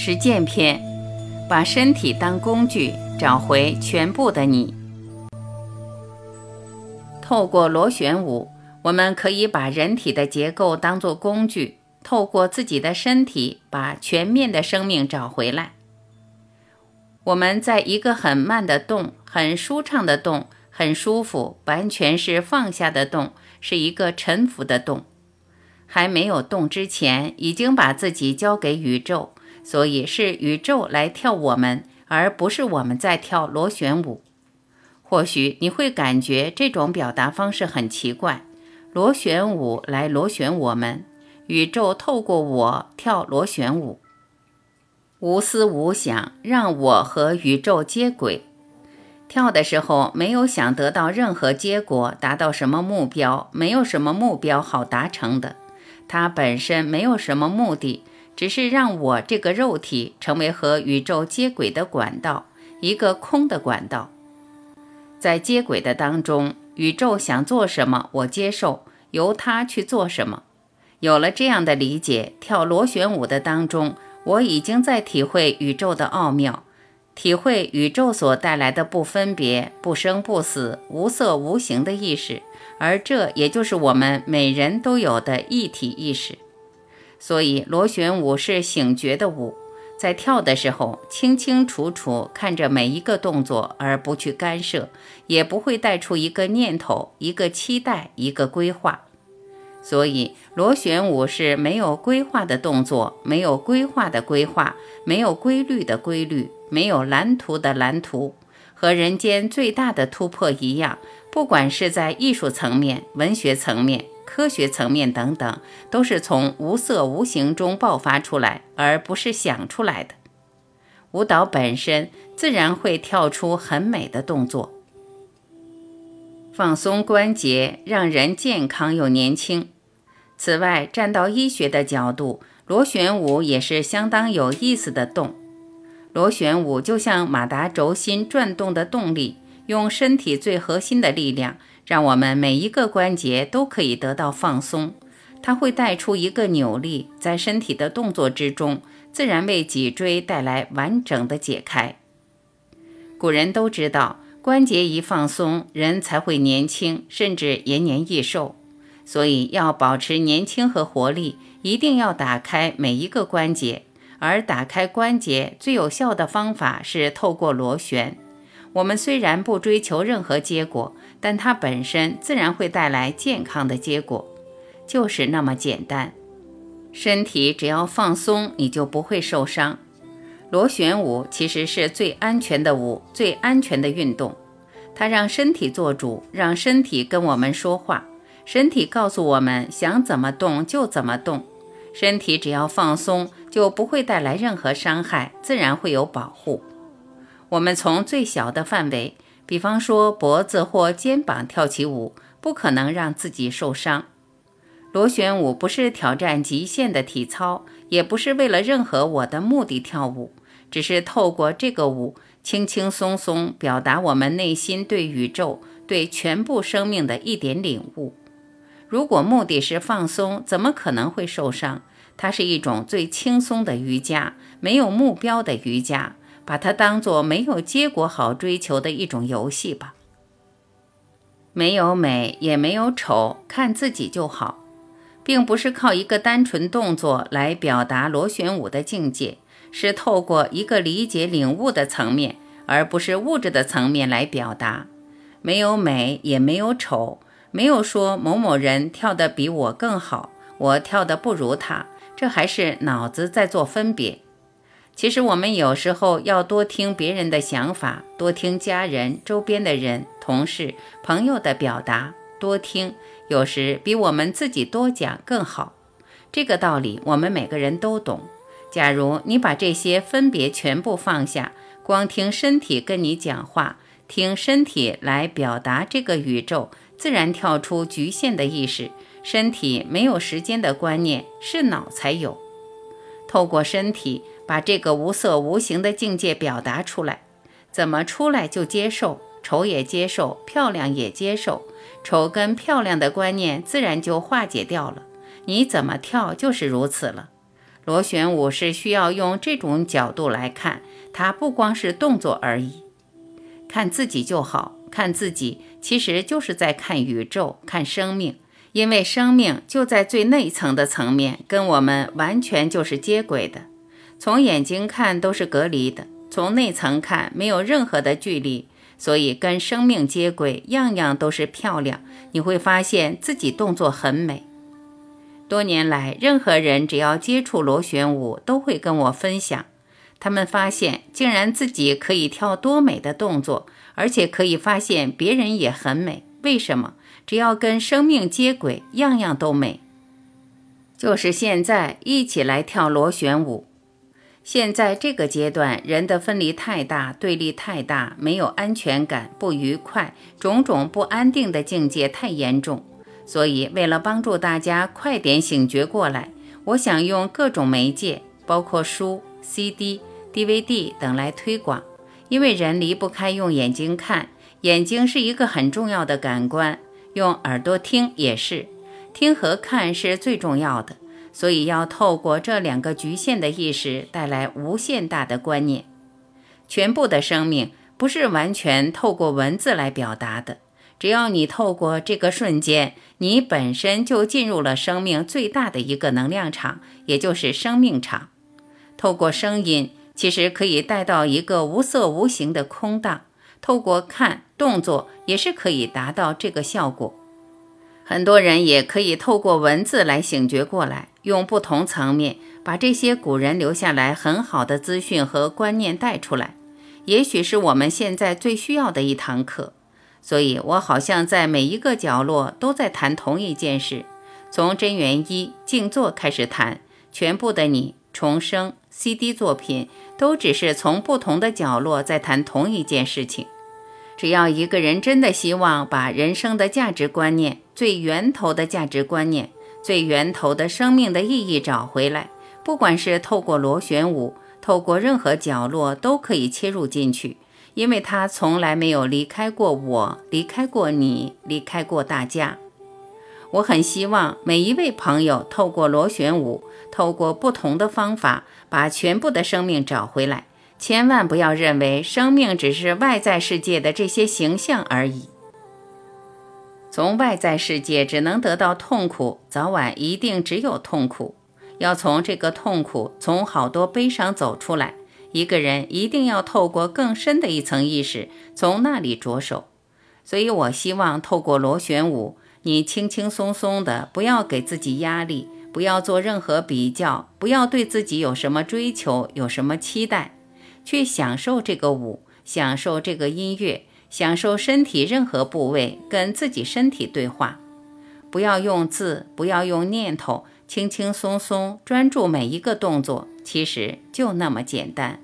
实践篇：把身体当工具，找回全部的你。透过螺旋舞，我们可以把人体的结构当作工具，透过自己的身体，把全面的生命找回来。我们在一个很慢的动，很舒畅的动，很舒服，完全是放下的动，是一个沉浮的动。还没有动之前，已经把自己交给宇宙，所以是宇宙来跳我们，而不是我们在跳螺旋舞。或许你会感觉这种表达方式很奇怪，螺旋舞来螺旋我们，宇宙透过我跳螺旋舞，无思无想，让我和宇宙接轨。跳的时候没有想得到任何结果，达到什么目标，没有什么目标好达成的。它本身没有什么目的，只是让我这个肉体成为和宇宙接轨的管道，一个空的管道。在接轨的当中，宇宙想做什么，我接受，由它去做什么。有了这样的理解，跳螺旋舞的当中，我已经在体会宇宙的奥妙。体会宇宙所带来的不分别、不生不死、无色无形的意识，而这也就是我们每人都有的一体意识。所以，螺旋舞是醒觉的舞，在跳的时候，清清楚楚看着每一个动作，而不去干涉，也不会带出一个念头、一个期待、一个规划。所以，螺旋舞是没有规划的动作，没有规划的规划，没有规律的规律。没有蓝图的蓝图，和人间最大的突破一样，不管是在艺术层面、文学层面、科学层面等等，都是从无色无形中爆发出来，而不是想出来的。舞蹈本身自然会跳出很美的动作，放松关节，让人健康又年轻。此外，站到医学的角度，螺旋舞也是相当有意思的动。螺旋舞就像马达轴心转动的动力，用身体最核心的力量，让我们每一个关节都可以得到放松。它会带出一个扭力，在身体的动作之中，自然为脊椎带来完整的解开。古人都知道，关节一放松，人才会年轻，甚至延年益寿。所以要保持年轻和活力，一定要打开每一个关节。而打开关节最有效的方法是透过螺旋。我们虽然不追求任何结果，但它本身自然会带来健康的结果，就是那么简单。身体只要放松，你就不会受伤。螺旋舞其实是最安全的舞，最安全的运动。它让身体做主，让身体跟我们说话，身体告诉我们想怎么动就怎么动。身体只要放松。就不会带来任何伤害，自然会有保护。我们从最小的范围，比方说脖子或肩膀跳起舞，不可能让自己受伤。螺旋舞不是挑战极限的体操，也不是为了任何我的目的跳舞，只是透过这个舞，轻轻松松表达我们内心对宇宙、对全部生命的一点领悟。如果目的是放松，怎么可能会受伤？它是一种最轻松的瑜伽，没有目标的瑜伽，把它当做没有结果好追求的一种游戏吧。没有美，也没有丑，看自己就好，并不是靠一个单纯动作来表达螺旋舞的境界，是透过一个理解领悟的层面，而不是物质的层面来表达。没有美，也没有丑，没有说某某人跳得比我更好，我跳得不如他。这还是脑子在做分别。其实我们有时候要多听别人的想法，多听家人、周边的人、同事、朋友的表达，多听，有时比我们自己多讲更好。这个道理我们每个人都懂。假如你把这些分别全部放下，光听身体跟你讲话，听身体来表达这个宇宙，自然跳出局限的意识。身体没有时间的观念，是脑才有。透过身体把这个无色无形的境界表达出来，怎么出来就接受，丑也接受，漂亮也接受，丑跟漂亮的观念自然就化解掉了。你怎么跳就是如此了。螺旋舞是需要用这种角度来看，它不光是动作而已。看自己就好，看自己其实就是在看宇宙，看生命，因为生命就在最内层的层面，跟我们完全就是接轨的。从眼睛看都是隔离的，从内层看没有任何的距离，所以跟生命接轨，样样都是漂亮。你会发现自己动作很美。多年来，任何人只要接触螺旋舞，都会跟我分享，他们发现竟然自己可以跳多美的动作，而且可以发现别人也很美。为什么？只要跟生命接轨，样样都美。就是现在，一起来跳螺旋舞。现在这个阶段，人的分离太大，对立太大，没有安全感，不愉快，种种不安定的境界太严重。所以，为了帮助大家快点醒觉过来，我想用各种媒介，包括书、CD、DVD 等来推广。因为人离不开用眼睛看，眼睛是一个很重要的感官，用耳朵听也是，听和看是最重要的。所以，要透过这两个局限的意识，带来无限大的观念。全部的生命不是完全透过文字来表达的。只要你透过这个瞬间，你本身就进入了生命最大的一个能量场，也就是生命场。透过声音，其实可以带到一个无色无形的空荡；透过看动作，也是可以达到这个效果。很多人也可以透过文字来醒觉过来，用不同层面把这些古人留下来很好的资讯和观念带出来，也许是我们现在最需要的一堂课。所以，我好像在每一个角落都在谈同一件事，从真元一静坐开始谈，全部的你重生 CD 作品都只是从不同的角落在谈同一件事情。只要一个人真的希望把人生的价值观念、最源头的价值观念、最源头的生命的意义找回来，不管是透过螺旋舞，透过任何角落都可以切入进去。因为他从来没有离开过我，离开过你，离开过大家。我很希望每一位朋友透过螺旋舞，透过不同的方法，把全部的生命找回来。千万不要认为生命只是外在世界的这些形象而已。从外在世界只能得到痛苦，早晚一定只有痛苦。要从这个痛苦，从好多悲伤走出来。一个人一定要透过更深的一层意识，从那里着手。所以我希望透过螺旋舞，你轻轻松松的，不要给自己压力，不要做任何比较，不要对自己有什么追求，有什么期待，去享受这个舞，享受这个音乐，享受身体任何部位跟自己身体对话。不要用字，不要用念头。轻轻松松，专注每一个动作，其实就那么简单。